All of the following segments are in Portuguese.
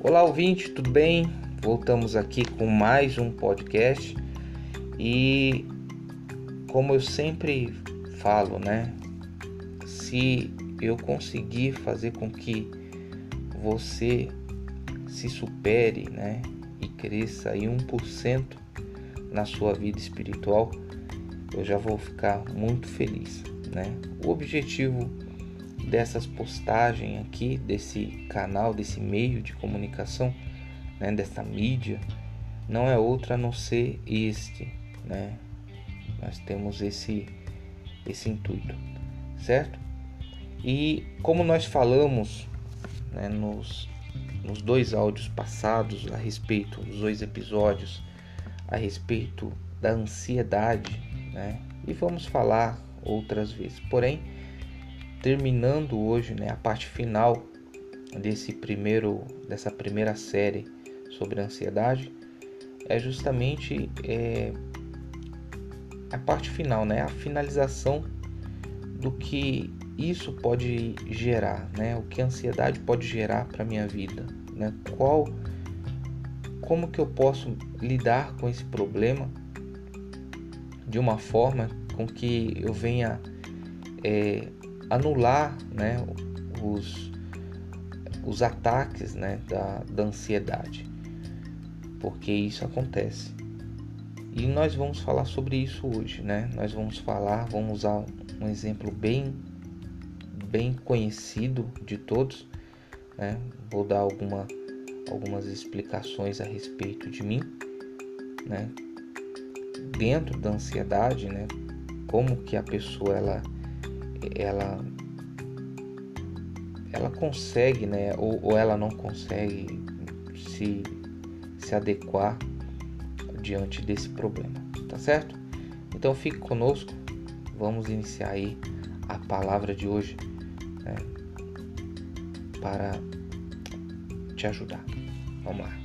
Olá, ouvinte, tudo bem? Voltamos aqui com mais um podcast e, como eu sempre falo, né? Se eu conseguir fazer com que você se supere, né? E cresça aí 1% na sua vida espiritual, eu já vou ficar muito feliz, né? O objetivo dessas postagens aqui, desse canal, desse meio de comunicação, né, dessa mídia, não é outra a não ser este, né? Nós temos esse esse intuito, certo? E como nós falamos né, nos, nos dois áudios passados a respeito, dos dois episódios, a respeito da ansiedade, né? E vamos falar outras vezes. Porém, terminando hoje né, a parte final desse primeiro dessa primeira série sobre ansiedade é justamente é, a parte final, né, a finalização do que isso pode gerar, né, o que a ansiedade pode gerar para minha vida, né, qual, como que eu posso lidar com esse problema de uma forma com que eu venha é, anular né, os, os ataques né, da, da ansiedade, porque isso acontece. E nós vamos falar sobre isso hoje, né? Nós vamos falar, vamos usar um exemplo bem, bem conhecido de todos, né? Vou dar alguma, algumas explicações a respeito de mim, né? Dentro da ansiedade, né? Como que a pessoa ela ela ela consegue, né, ou, ou ela não consegue se, se adequar diante desse problema, tá certo? Então fique conosco, vamos iniciar aí a palavra de hoje né, para te ajudar. Vamos lá.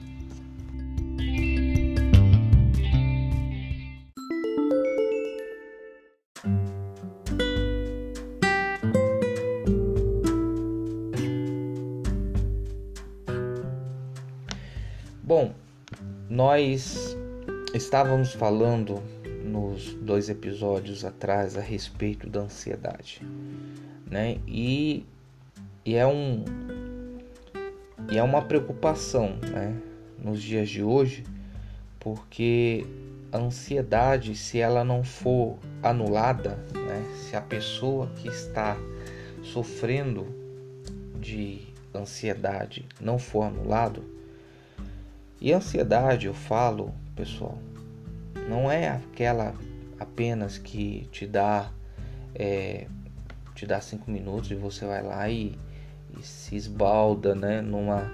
Bom, nós estávamos falando nos dois episódios atrás a respeito da ansiedade, né? E, e é um e é uma preocupação, né? Nos dias de hoje, porque a ansiedade, se ela não for anulada, né? Se a pessoa que está sofrendo de ansiedade não for anulado, e ansiedade, eu falo, pessoal, não é aquela apenas que te dá é, te dá cinco minutos e você vai lá e, e, se esbalda, né, numa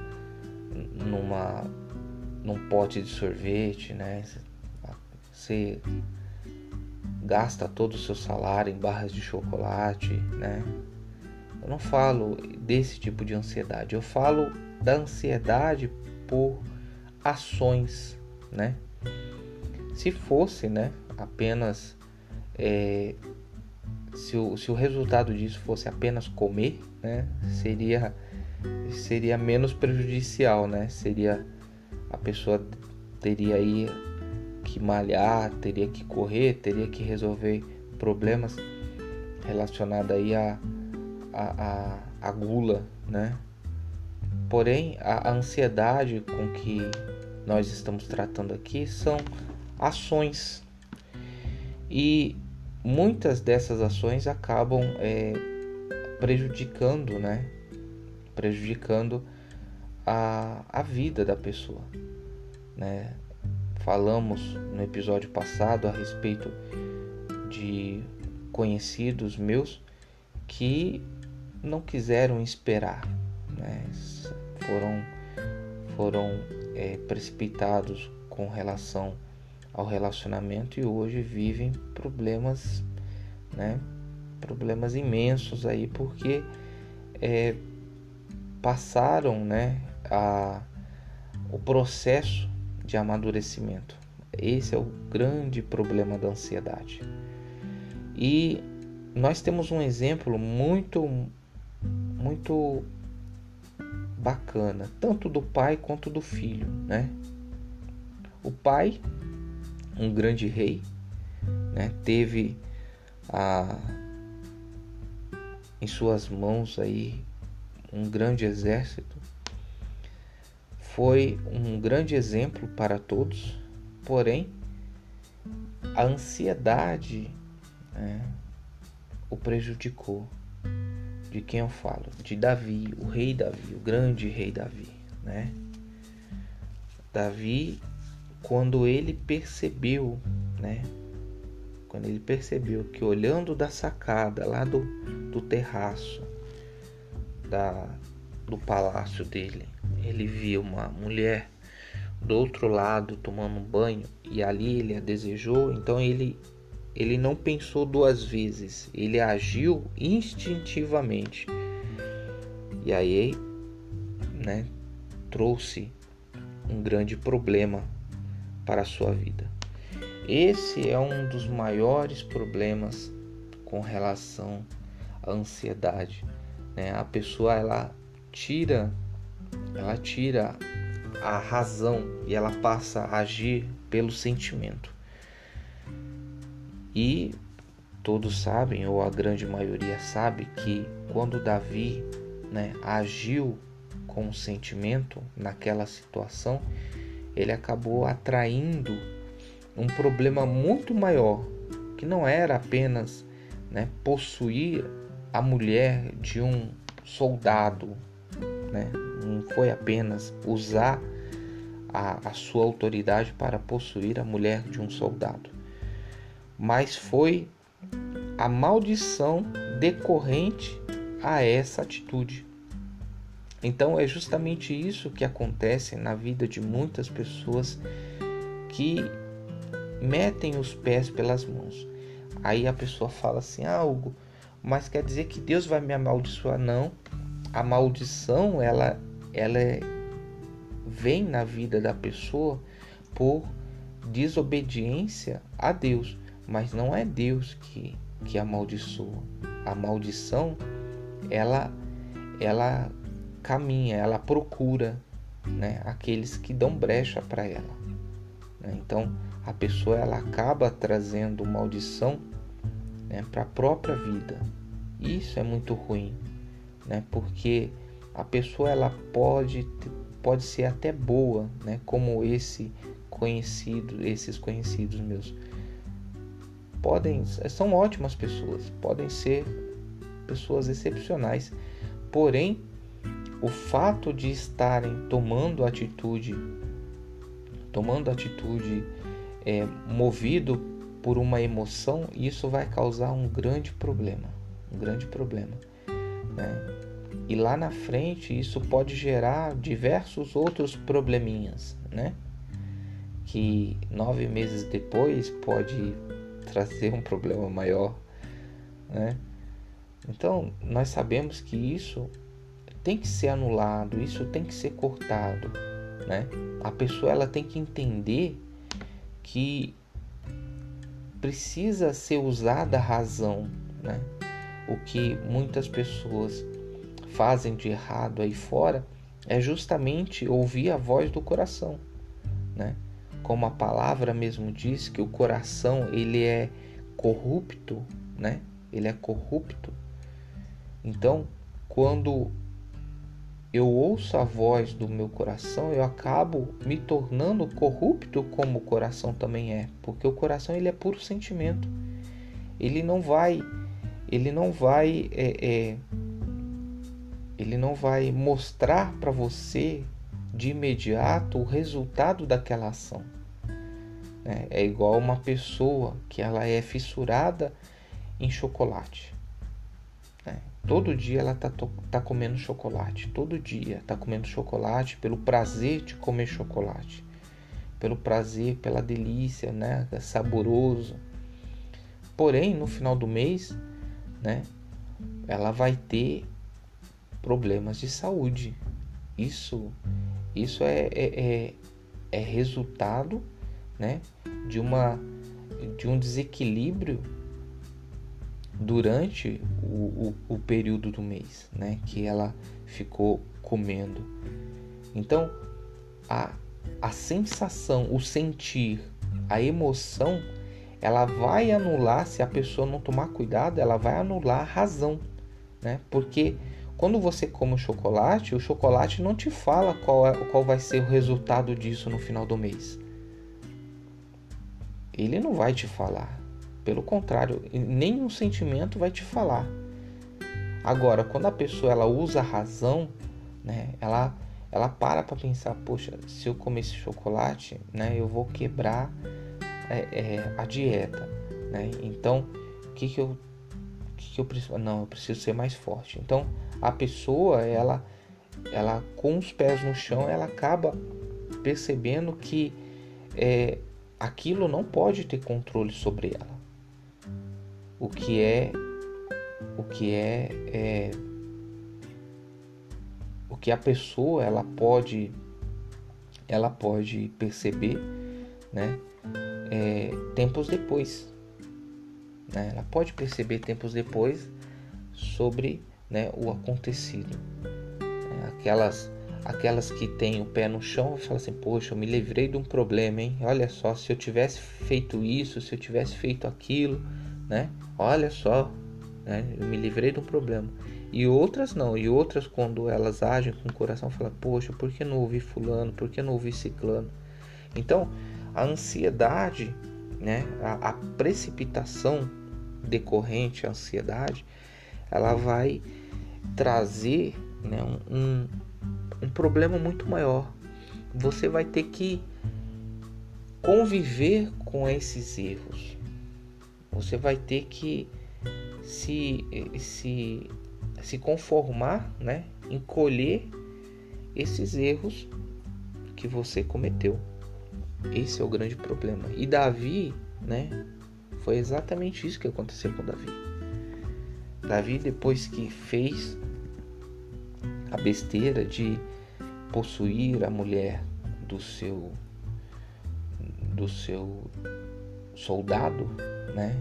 numa num pote de sorvete, né? Você gasta todo o seu salário em barras de chocolate, né? Eu não falo desse tipo de ansiedade, eu falo da ansiedade por ações, né? Se fosse, né, apenas é, se, o, se o resultado disso fosse apenas comer, né, seria seria menos prejudicial, né? Seria a pessoa teria aí que malhar, teria que correr, teria que resolver problemas relacionados aí a, a, a, a gula, né? Porém, a ansiedade com que nós estamos tratando aqui são ações e muitas dessas ações acabam é, prejudicando, né? Prejudicando a, a vida da pessoa, né? Falamos no episódio passado a respeito de conhecidos meus que não quiseram esperar, né? Foram, foram é, precipitados com relação ao relacionamento e hoje vivem problemas, né? Problemas imensos aí porque é, passaram, né? A, o processo de amadurecimento. Esse é o grande problema da ansiedade. E nós temos um exemplo muito, muito bacana, tanto do pai quanto do filho, né? O pai, um grande rei, né, teve a em suas mãos aí um grande exército. Foi um grande exemplo para todos, porém a ansiedade né, o prejudicou. De quem eu falo? De Davi, o rei Davi, o grande rei Davi, né? Davi, quando ele percebeu, né? Quando ele percebeu que olhando da sacada lá do, do terraço da, do palácio dele, ele viu uma mulher do outro lado tomando um banho e ali ele a desejou, então ele ele não pensou duas vezes, ele agiu instintivamente. E aí, né, trouxe um grande problema para a sua vida. Esse é um dos maiores problemas com relação à ansiedade. Né? A pessoa ela tira, ela tira a razão e ela passa a agir pelo sentimento. E todos sabem, ou a grande maioria sabe, que quando Davi né, agiu com sentimento naquela situação, ele acabou atraindo um problema muito maior, que não era apenas né, possuir a mulher de um soldado, né? não foi apenas usar a, a sua autoridade para possuir a mulher de um soldado, mas foi a maldição decorrente a essa atitude. Então é justamente isso que acontece na vida de muitas pessoas que metem os pés pelas mãos. Aí a pessoa fala assim: ah, Hugo, mas quer dizer que Deus vai me amaldiçoar? Não. A maldição ela, ela é, vem na vida da pessoa por desobediência a Deus mas não é Deus que, que amaldiçoa. A maldição, ela, ela caminha, ela procura né, aqueles que dão brecha para ela. Né? Então, a pessoa ela acaba trazendo maldição né, para a própria vida. Isso é muito ruim, né? porque a pessoa ela pode, pode ser até boa, né? como esse conhecido, esses conhecidos meus podem são ótimas pessoas, podem ser pessoas excepcionais. Porém, o fato de estarem tomando atitude, tomando atitude é, movido por uma emoção, isso vai causar um grande problema, um grande problema. Né? E lá na frente isso pode gerar diversos outros probleminhas, né? Que nove meses depois pode trazer um problema maior, né? Então, nós sabemos que isso tem que ser anulado, isso tem que ser cortado, né? A pessoa ela tem que entender que precisa ser usada a razão, né? O que muitas pessoas fazem de errado aí fora é justamente ouvir a voz do coração, né? Como a palavra mesmo diz que o coração ele é corrupto, né? Ele é corrupto. Então, quando eu ouço a voz do meu coração, eu acabo me tornando corrupto como o coração também é, porque o coração ele é puro sentimento. Ele não vai, ele não vai, é, é, ele não vai mostrar para você de imediato o resultado daquela ação. Né? É igual uma pessoa que ela é fissurada em chocolate. Né? Todo dia ela tá, tá comendo chocolate. Todo dia tá comendo chocolate pelo prazer de comer chocolate. Pelo prazer, pela delícia, né? É saboroso. Porém, no final do mês, né? Ela vai ter problemas de saúde. Isso, isso é, é, é, é resultado né, de uma de um desequilíbrio durante o, o, o período do mês, né? Que ela ficou comendo. Então, a, a sensação, o sentir, a emoção, ela vai anular, se a pessoa não tomar cuidado, ela vai anular a razão, né? Porque quando você come o chocolate, o chocolate não te fala qual, é, qual vai ser o resultado disso no final do mês. Ele não vai te falar. Pelo contrário, nenhum sentimento vai te falar. Agora, quando a pessoa ela usa a razão, né, ela, ela para para pensar, poxa, se eu comer esse chocolate, né, eu vou quebrar é, é, a dieta, né? Então, o que que eu, que que eu preciso? Não, eu preciso ser mais forte. Então, a pessoa, ela, ela com os pés no chão, ela acaba percebendo que é, aquilo não pode ter controle sobre ela. O que é o que é, é o que a pessoa ela pode ela pode perceber, né? É, tempos depois, né? Ela pode perceber tempos depois sobre né, o acontecido. Aquelas aquelas que têm o pé no chão falam assim: Poxa, eu me livrei de um problema, hein? Olha só, se eu tivesse feito isso, se eu tivesse feito aquilo, né? Olha só, né? Eu me livrei de um problema. E outras não, e outras quando elas agem com o coração, falam: Poxa, por que não ouvi Fulano? Por que não ouvi Ciclano? Então, a ansiedade, né? a, a precipitação decorrente à ansiedade, ela vai trazer né, um, um problema muito maior. Você vai ter que conviver com esses erros. Você vai ter que se, se, se conformar, né, encolher esses erros que você cometeu. Esse é o grande problema. E Davi, né, foi exatamente isso que aconteceu com Davi. Davi, depois que fez a besteira de possuir a mulher do seu do seu soldado, né?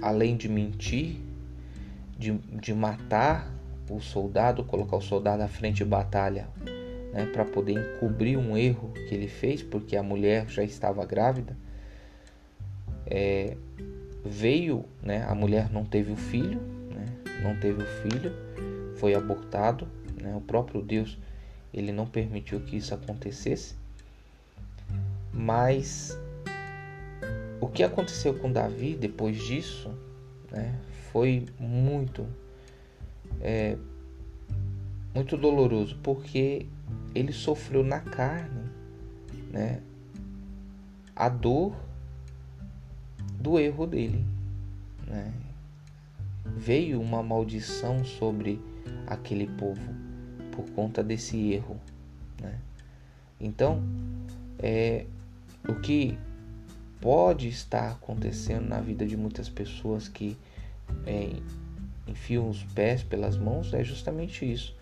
Além de mentir, de, de matar o soldado, colocar o soldado à frente de batalha, né? Para poder encobrir um erro que ele fez, porque a mulher já estava grávida. É, veio, né? A mulher não teve o filho, né? Não teve o filho, foi abortado né? O próprio Deus ele não permitiu que isso acontecesse. Mas o que aconteceu com Davi depois disso né, foi muito, é, muito doloroso, porque ele sofreu na carne né, a dor do erro dele. Né? Veio uma maldição sobre aquele povo por conta desse erro. Né? Então, é, o que pode estar acontecendo na vida de muitas pessoas que é, enfiam os pés pelas mãos é justamente isso.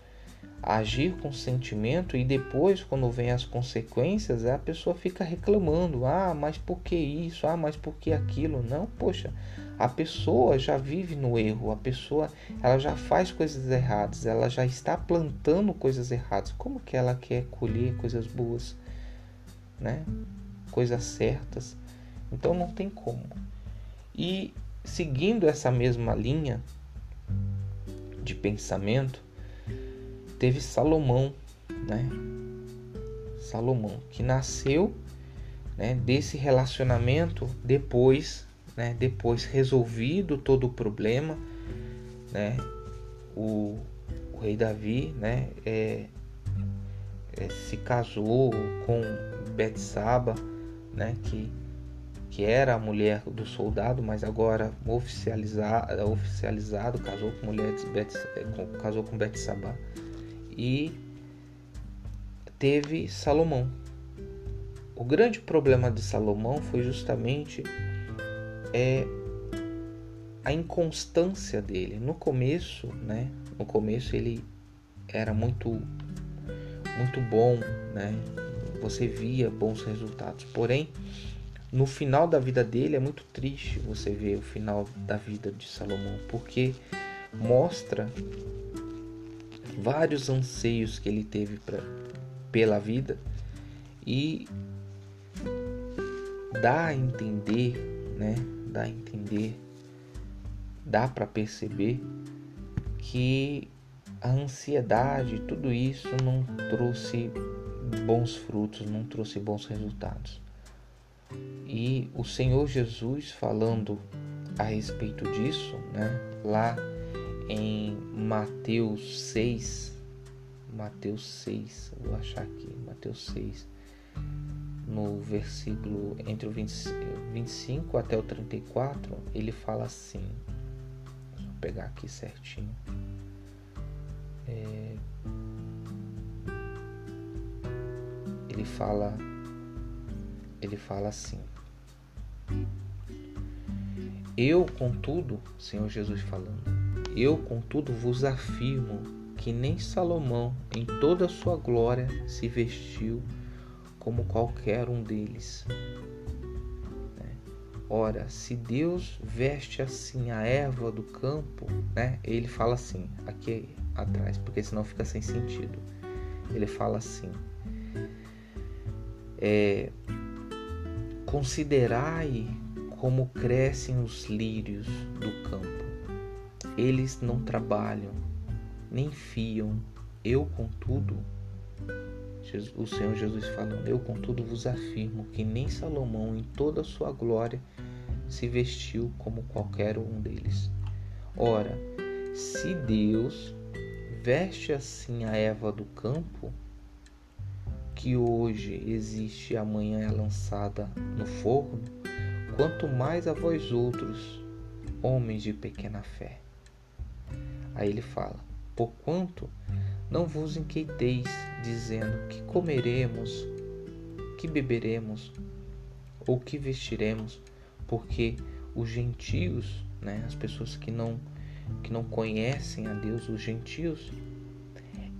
Agir com sentimento e depois, quando vem as consequências, a pessoa fica reclamando: ah, mas por que isso? Ah, mas por que aquilo? Não, poxa, a pessoa já vive no erro, a pessoa ela já faz coisas erradas, ela já está plantando coisas erradas. Como que ela quer colher coisas boas, né? Coisas certas. Então não tem como. E seguindo essa mesma linha de pensamento, teve Salomão, né? Salomão que nasceu né, desse relacionamento depois né? Depois resolvido todo o problema, né? O, o rei Davi, né? É, é, se casou com Betsaba, né? Que que era a mulher do soldado, mas agora oficializado, oficializado casou com mulher de Bet, é, casou com Betsaba e teve Salomão. O grande problema de Salomão foi justamente é a inconstância dele. No começo, né? No começo ele era muito muito bom, né? Você via bons resultados. Porém, no final da vida dele é muito triste você ver o final da vida de Salomão, porque mostra vários anseios que ele teve pra, pela vida e dá a entender, né? Dá a entender, dá para perceber que a ansiedade, tudo isso não trouxe bons frutos, não trouxe bons resultados. E o Senhor Jesus falando a respeito disso, né? Lá em Mateus 6, Mateus 6, vou achar aqui, Mateus 6, no versículo entre o 20, 25 até o 34, ele fala assim, vou pegar aqui certinho. É, ele fala ele fala assim: Eu, contudo, Senhor Jesus falando, eu, contudo, vos afirmo que nem Salomão, em toda a sua glória, se vestiu como qualquer um deles. Né? Ora, se Deus veste assim a erva do campo, né? Ele fala assim, aqui atrás, porque senão fica sem sentido. Ele fala assim: é, Considerai como crescem os lírios do campo. Eles não trabalham, nem fiam. Eu, contudo, o Senhor Jesus falando, eu, contudo, vos afirmo que nem Salomão, em toda a sua glória, se vestiu como qualquer um deles. Ora, se Deus veste assim a Eva do campo, que hoje existe e amanhã é lançada no forno, quanto mais a vós outros, homens de pequena fé. Aí ele fala: Porquanto não vos inquieteis, dizendo que comeremos, que beberemos, ou que vestiremos, porque os gentios, né, as pessoas que não que não conhecem a Deus, os gentios,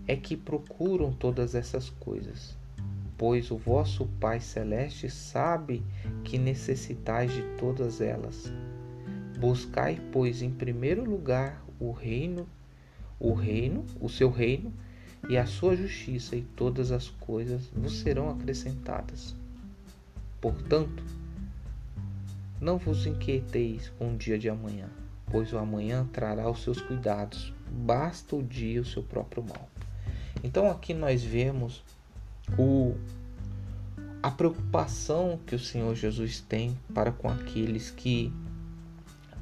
é que procuram todas essas coisas pois o vosso Pai Celeste sabe que necessitais de todas elas. Buscai, pois, em primeiro lugar o reino, o reino, o seu reino e a sua justiça, e todas as coisas vos serão acrescentadas. Portanto, não vos inquieteis com o dia de amanhã, pois o amanhã trará os seus cuidados, basta o dia o seu próprio mal. Então aqui nós vemos o, a preocupação que o Senhor Jesus tem para com aqueles que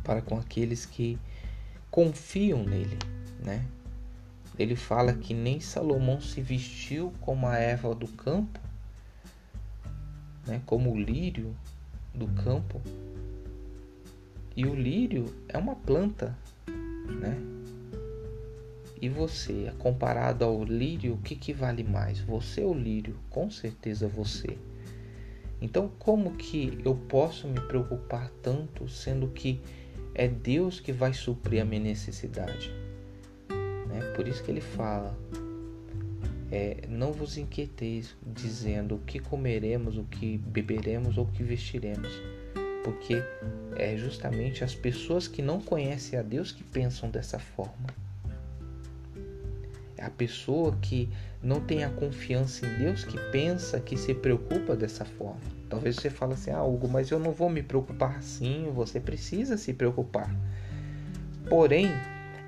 para com aqueles que confiam nele, né? Ele fala que nem Salomão se vestiu como a erva do campo, né? Como o lírio do campo. E o lírio é uma planta, né? E você, comparado ao lírio, o que, que vale mais? Você ou lírio? Com certeza você. Então, como que eu posso me preocupar tanto, sendo que é Deus que vai suprir a minha necessidade? Por isso que ele fala: é, não vos inquieteis, dizendo o que comeremos, o que beberemos ou o que vestiremos, porque é justamente as pessoas que não conhecem a Deus que pensam dessa forma. É a pessoa que não tem a confiança em Deus que pensa, que se preocupa dessa forma. Talvez você fale assim, ah, Hugo, mas eu não vou me preocupar assim. Você precisa se preocupar. Porém,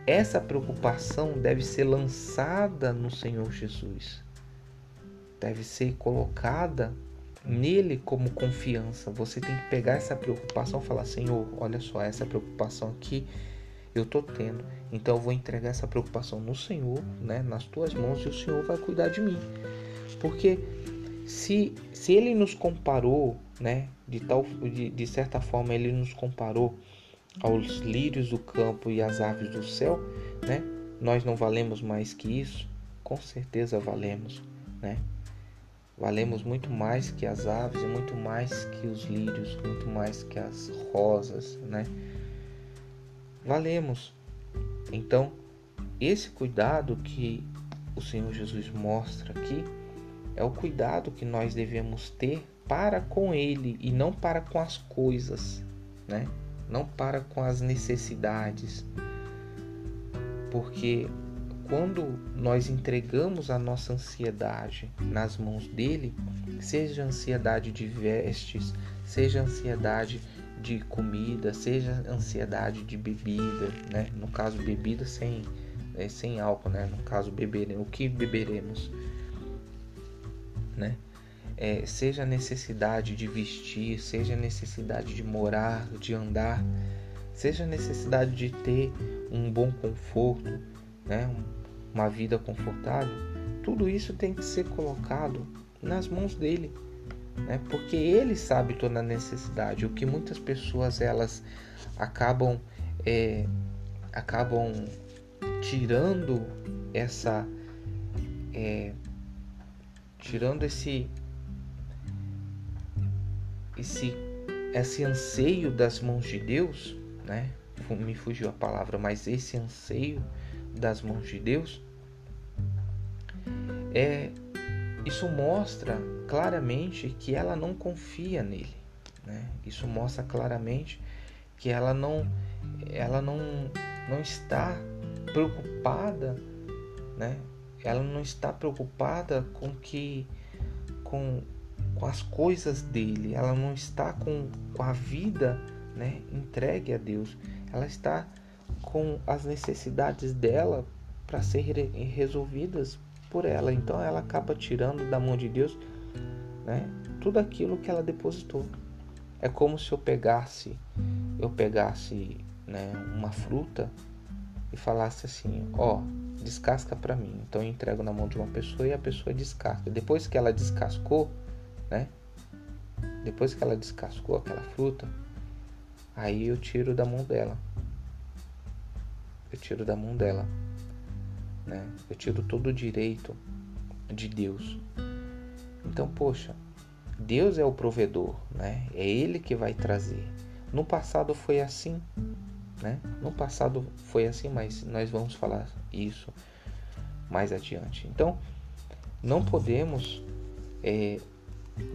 essa preocupação deve ser lançada no Senhor Jesus. Deve ser colocada nele como confiança. Você tem que pegar essa preocupação e falar: Senhor, olha só, essa preocupação aqui eu tô tendo. Então eu vou entregar essa preocupação no Senhor, né, nas tuas mãos e o Senhor vai cuidar de mim. Porque se, se ele nos comparou, né, de tal de, de certa forma ele nos comparou aos lírios do campo e às aves do céu, né? Nós não valemos mais que isso? Com certeza valemos, né? Valemos muito mais que as aves, muito mais que os lírios, muito mais que as rosas, né? valemos. Então, esse cuidado que o Senhor Jesus mostra aqui é o cuidado que nós devemos ter para com Ele e não para com as coisas, né? Não para com as necessidades. Porque quando nós entregamos a nossa ansiedade nas mãos dele, seja ansiedade de vestes, seja ansiedade de comida, seja ansiedade de bebida, né? No caso bebida sem é, sem álcool, né? No caso beber, o que beberemos, né? É, seja necessidade de vestir, seja necessidade de morar, de andar, seja necessidade de ter um bom conforto, né? Uma vida confortável, tudo isso tem que ser colocado nas mãos dele, né? Porque ele sabe toda a necessidade. O que muitas pessoas elas acabam é, acabam tirando essa é, tirando esse esse esse anseio das mãos de Deus, né? Me fugiu a palavra, mas esse anseio das mãos de Deus é isso mostra claramente que ela não confia nele, né? Isso mostra claramente que ela não ela não não está preocupada, né? Ela não está preocupada com que com, com as coisas dele, ela não está com, com a vida, né, entregue a Deus. Ela está com as necessidades dela para serem resolvidas por ela. Então ela acaba tirando da mão de Deus, né, tudo aquilo que ela depositou. É como se eu pegasse, eu pegasse, né, uma fruta e falasse assim: Ó, descasca para mim. Então eu entrego na mão de uma pessoa e a pessoa descasca. Depois que ela descascou, né? Depois que ela descascou aquela fruta, aí eu tiro da mão dela. Eu tiro da mão dela, né? Eu tiro todo o direito de Deus. Então, poxa, Deus é o provedor, né? É Ele que vai trazer. No passado foi assim, né? No passado foi assim, mas nós vamos falar isso mais adiante. Então, não podemos é,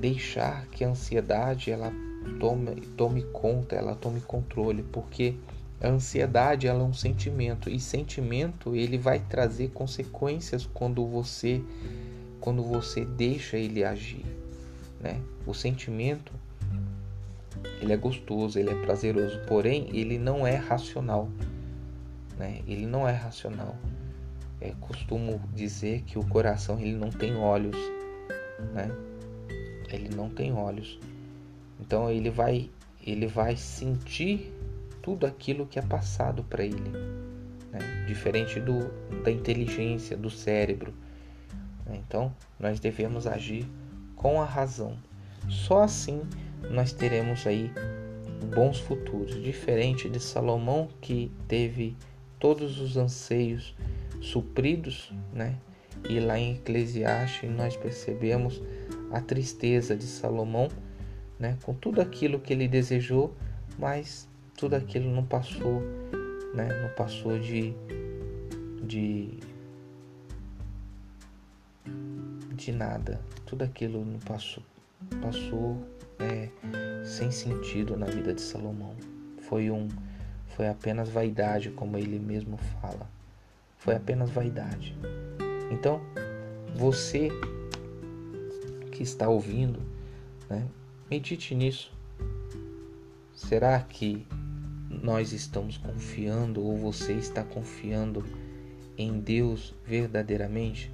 deixar que a ansiedade ela tome, tome conta, ela tome controle, porque a ansiedade ela é um sentimento e sentimento ele vai trazer consequências quando você quando você deixa ele agir, né? O sentimento ele é gostoso, ele é prazeroso, porém ele não é racional, né? Ele não é racional. É, costumo dizer que o coração ele não tem olhos, né? Ele não tem olhos. Então ele vai ele vai sentir tudo aquilo que é passado para ele, né? diferente do da inteligência do cérebro. Né? Então nós devemos agir com a razão. Só assim nós teremos aí bons futuros, diferente de Salomão que teve todos os anseios supridos, né? E lá em Eclesiastes nós percebemos a tristeza de Salomão, né? Com tudo aquilo que ele desejou, mas tudo aquilo não passou, né? Não passou de de de nada. Tudo aquilo não passou passou é, sem sentido na vida de Salomão. Foi um foi apenas vaidade, como ele mesmo fala. Foi apenas vaidade. Então, você que está ouvindo, né, medite nisso. Será que nós estamos confiando ou você está confiando em Deus verdadeiramente?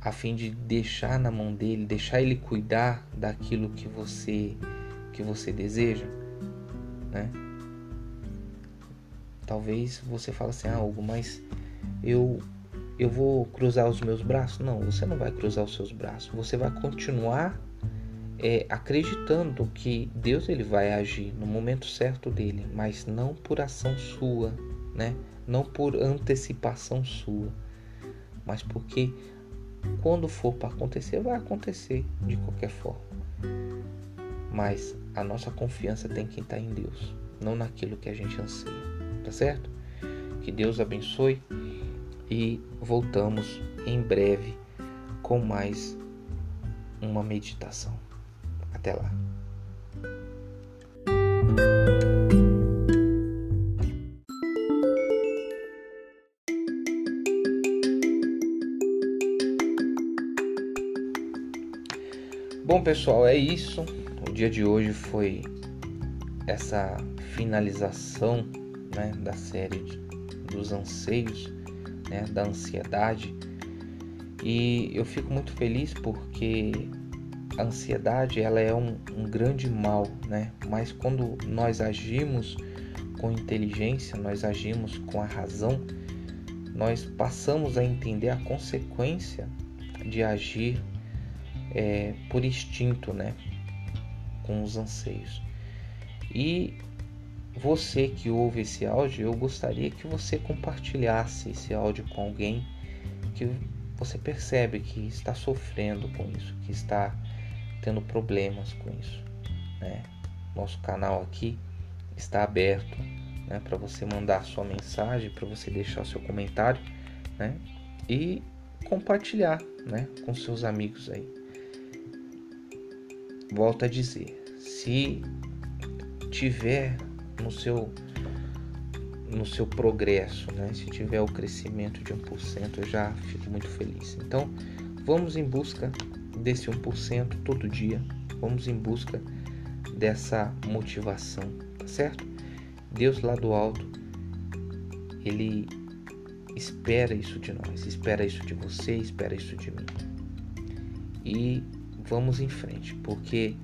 a fim de deixar na mão dele, deixar ele cuidar daquilo que você que você deseja, né? Talvez você fale assim, ah, Hugo, mas eu eu vou cruzar os meus braços? Não, você não vai cruzar os seus braços. Você vai continuar é, acreditando que Deus ele vai agir no momento certo dele, mas não por ação sua, né? Não por antecipação sua, mas porque quando for para acontecer, vai acontecer de qualquer forma. Mas a nossa confiança tem que estar em Deus, não naquilo que a gente anseia, tá certo? Que Deus abençoe e voltamos em breve com mais uma meditação. Até lá. Bom, pessoal, é isso. O dia de hoje foi essa finalização né, da série dos anseios, né, da ansiedade. E eu fico muito feliz porque a ansiedade ela é um, um grande mal, né? Mas quando nós agimos com inteligência, nós agimos com a razão, nós passamos a entender a consequência de agir é, por instinto, né? Com os anseios. E você que ouve esse áudio, eu gostaria que você compartilhasse esse áudio com alguém que você percebe que está sofrendo com isso, que está tendo problemas com isso. Né? Nosso canal aqui está aberto né, para você mandar sua mensagem, para você deixar seu comentário né, e compartilhar né, com seus amigos aí. Volto a dizer, se tiver no seu no seu progresso, né? Se tiver o crescimento de 1%, eu já fico muito feliz. Então, vamos em busca desse 1% todo dia. Vamos em busca dessa motivação, tá certo? Deus lá do alto, ele espera isso de nós, espera isso de você, espera isso de mim. E vamos em frente, porque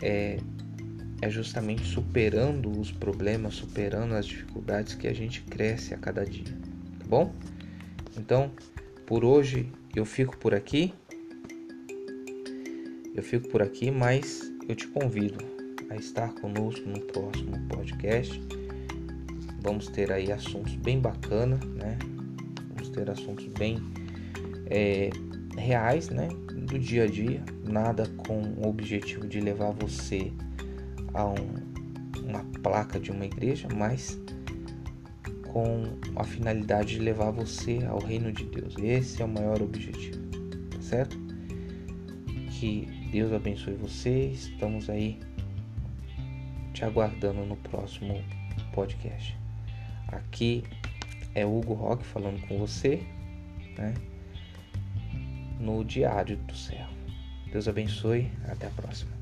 é, é justamente superando os problemas, superando as dificuldades que a gente cresce a cada dia, tá bom? Então, por hoje eu fico por aqui. Eu fico por aqui, mas eu te convido a estar conosco no próximo podcast. Vamos ter aí assuntos bem bacana, né? Vamos ter assuntos bem é, reais, né? Do dia a dia, nada com o objetivo de levar você a um, uma placa de uma igreja, mas com a finalidade de levar você ao reino de Deus. Esse é o maior objetivo, tá certo? Que Deus abençoe você. Estamos aí te aguardando no próximo podcast. Aqui é Hugo Rock falando com você, né? No Diário do Céu. Deus abençoe. Até a próxima.